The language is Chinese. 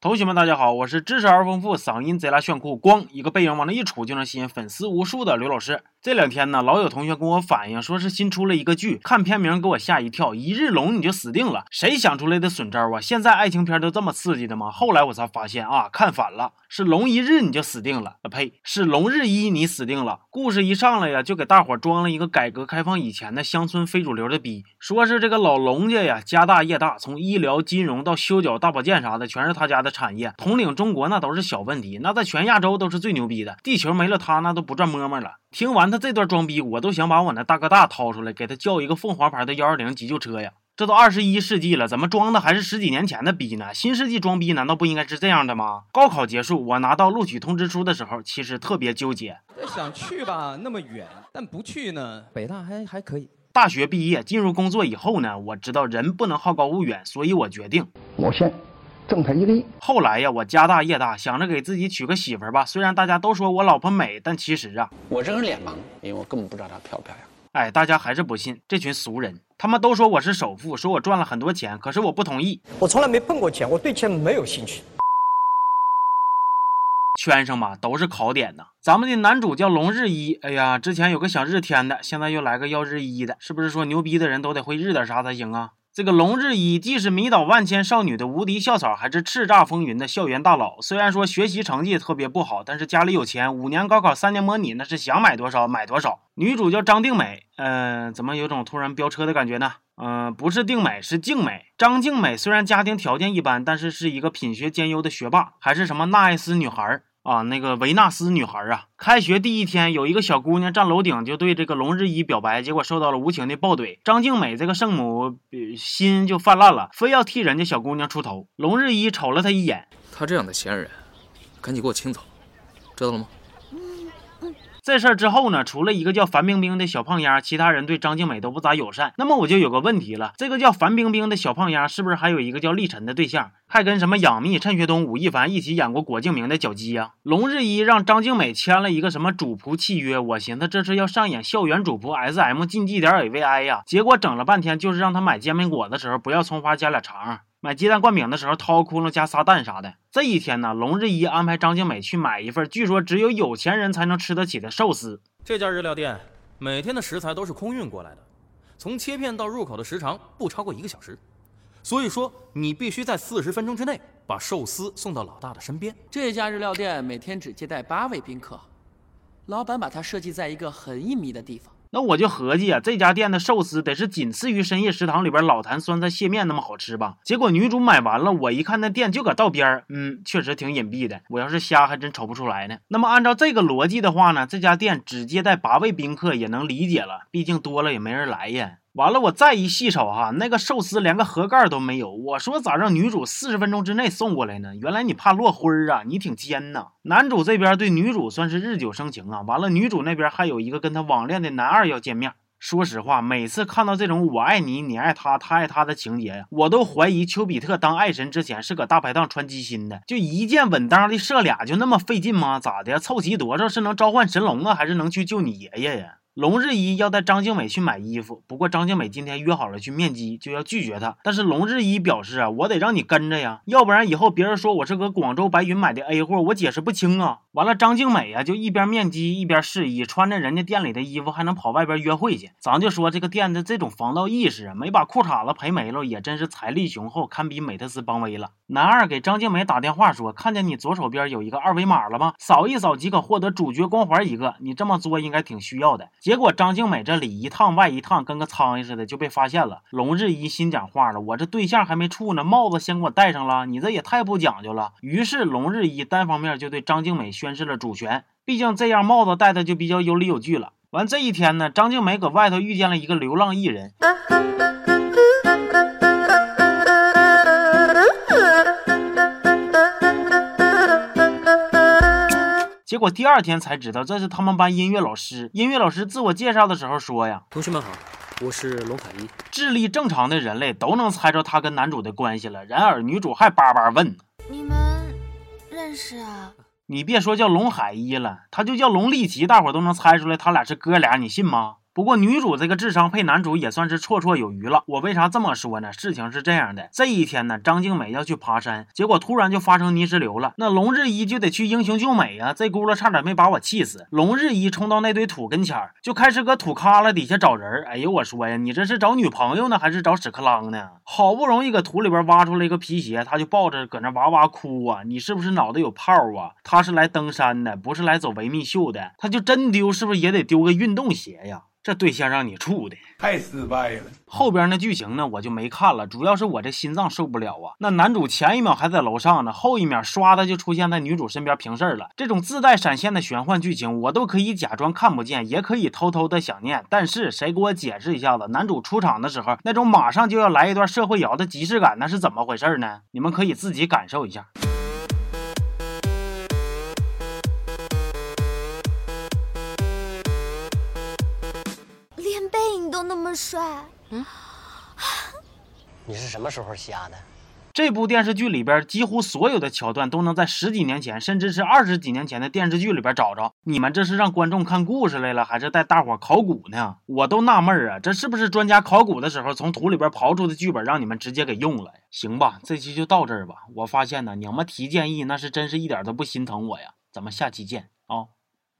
同学们，大家好，我是知识而丰富、嗓音贼拉炫酷、光一个背影往那一杵就能吸引粉丝无数的刘老师。这两天呢，老有同学跟我反映，说是新出了一个剧，看片名给我吓一跳，一日龙你就死定了。谁想出来的损招啊？现在爱情片都这么刺激的吗？后来我才发现啊，看反了，是龙一日你就死定了啊！呸，是龙日一你死定了。故事一上来呀，就给大伙装了一个改革开放以前的乡村非主流的逼，说是这个老龙家呀，家大业大，从医疗、金融到修脚、大保健啥的，全是他家的产业，统领中国那都是小问题，那在全亚洲都是最牛逼的，地球没了他那都不转摸摸了。听完他这段装逼，我都想把我那大哥大掏出来，给他叫一个凤凰牌的幺二零急救车呀！这都二十一世纪了，怎么装的还是十几年前的逼呢？新世纪装逼难道不应该是这样的吗？高考结束，我拿到录取通知书的时候，其实特别纠结。想去吧，那么远；但不去呢，北大还还可以。大学毕业进入工作以后呢，我知道人不能好高骛远，所以我决定，我先。挣他一个亿。后来呀，我家大业大，想着给自己娶个媳妇儿吧。虽然大家都说我老婆美，但其实啊，我这是脸盲，因为我根本不知道她漂不漂亮。哎，大家还是不信这群俗人，他们都说我是首富，说我赚了很多钱，可是我不同意。我从来没碰过钱，我对钱没有兴趣。圈上吧，都是考点呢。咱们的男主叫龙日一，哎呀，之前有个想日天的，现在又来个要日一的，是不是说牛逼的人都得会日点啥才行啊？这个龙日一既是迷倒万千少女的无敌校草，还是叱咤风云的校园大佬。虽然说学习成绩特别不好，但是家里有钱，五年高考三年模拟，那是想买多少买多少。女主叫张定美，嗯，怎么有种突然飙车的感觉呢？嗯，不是定美，是静美。张静美虽然家庭条件一般，但是是一个品学兼优的学霸，还是什么纳爱斯女孩儿。啊，那个维纳斯女孩啊，开学第一天，有一个小姑娘站楼顶就对这个龙日一表白，结果受到了无情的暴怼。张静美这个圣母心就泛滥了，非要替人家小姑娘出头。龙日一瞅了她一眼，她这样的闲人，赶紧给我清走，知道了吗？这事儿之后呢，除了一个叫樊冰冰的小胖丫，其他人对张静美都不咋友善。那么我就有个问题了，这个叫樊冰冰的小胖丫，是不是还有一个叫立晨的对象，还跟什么杨幂、陈学冬、吴亦凡一起演过郭敬明的脚鸡呀？龙日一让张静美签了一个什么主仆契约，我寻思这是要上演校园主仆 S M 禁忌点 A V I 呀，结果整了半天就是让他买煎饼果子的时候不要葱花加俩肠。买鸡蛋灌饼的时候掏窟窿加仨蛋啥的。这一天呢，龙日一安排张静美去买一份据说只有有钱人才能吃得起的寿司。这家日料店每天的食材都是空运过来的，从切片到入口的时长不超过一个小时，所以说你必须在四十分钟之内把寿司送到老大的身边。这家日料店每天只接待八位宾客，老板把它设计在一个很隐秘的地方。那我就合计啊，这家店的寿司得是仅次于深夜食堂里边老坛酸菜蟹面那么好吃吧？结果女主买完了，我一看那店就搁道边儿，嗯，确实挺隐蔽的。我要是瞎，还真瞅不出来呢。那么按照这个逻辑的话呢，这家店只接待八位宾客也能理解了，毕竟多了也没人来呀。完了，我再一细瞅哈，那个寿司连个盒盖都没有。我说咋让女主四十分钟之内送过来呢？原来你怕落灰儿啊，你挺尖呐。男主这边对女主算是日久生情啊。完了，女主那边还有一个跟他网恋的男二要见面。说实话，每次看到这种我爱你，你爱他，他爱他的情节呀，我都怀疑丘比特当爱神之前是搁大排档穿鸡心的。就一箭稳当的射俩，就那么费劲吗？咋的？凑齐多少是能召唤神龙啊，还是能去救你爷爷呀？龙日一要带张静美去买衣服，不过张静美今天约好了去面基，就要拒绝他。但是龙日一表示啊，我得让你跟着呀，要不然以后别人说我是搁广州白云买的 A 货，我解释不清啊。完了，张静美啊就一边面基一边试衣，穿着人家店里的衣服还能跑外边约会去。咱就说这个店的这种防盗意识，没把裤衩子赔没了，也真是财力雄厚，堪比美特斯邦威了。男二给张静美打电话说，看见你左手边有一个二维码了吗？扫一扫即可获得主角光环一个，你这么做应该挺需要的。结果张静美这里一趟外一趟，跟个苍蝇似的就被发现了。龙日一心讲话了，我这对象还没处呢，帽子先给我戴上了，你这也太不讲究了。于是龙日一单方面就对张静美宣。宣示了主权，毕竟这样帽子戴的就比较有理有据了。完这一天呢，张静梅搁外头遇见了一个流浪艺人，结果第二天才知道这是他们班音乐老师。音乐老师自我介绍的时候说呀：“同学们好，我是龙凯一。”智力正常的人类都能猜着他跟男主的关系了，然而女主还叭叭问：“你们认识啊？”你别说叫龙海一了，他就叫龙立奇，大伙都能猜出来他俩是哥俩，你信吗？不过女主这个智商配男主也算是绰绰有余了。我为啥这么说呢？事情是这样的，这一天呢，张静美要去爬山，结果突然就发生泥石流了。那龙日一就得去英雄救美呀，这轱辘差点没把我气死。龙日一冲到那堆土跟前儿，就开始搁土旮旯底下找人。哎呦，我说呀，你这是找女朋友呢，还是找屎壳郎呢？好不容易搁土里边挖出来一个皮鞋，他就抱着搁那哇哇哭啊！你是不是脑袋有泡啊？他是来登山的，不是来走维密秀的。他就真丢，是不是也得丢个运动鞋呀？这对象让你处的太失败了。后边那剧情呢，我就没看了，主要是我这心脏受不了啊。那男主前一秒还在楼上呢，后一秒唰的就出现在女主身边平事儿了。这种自带闪现的玄幻剧情，我都可以假装看不见，也可以偷偷的想念。但是谁给我解释一下子，男主出场的时候那种马上就要来一段社会摇的即视感，那是怎么回事呢？你们可以自己感受一下。帅，嗯，你是什么时候瞎的？这部电视剧里边几乎所有的桥段都能在十几年前，甚至是二十几年前的电视剧里边找着。你们这是让观众看故事来了，还是带大伙考古呢？我都纳闷儿啊，这是不是专家考古的时候从土里边刨出的剧本，让你们直接给用了呀？行吧，这期就到这儿吧。我发现呢，你们提建议那是真是一点都不心疼我呀。咱们下期见啊！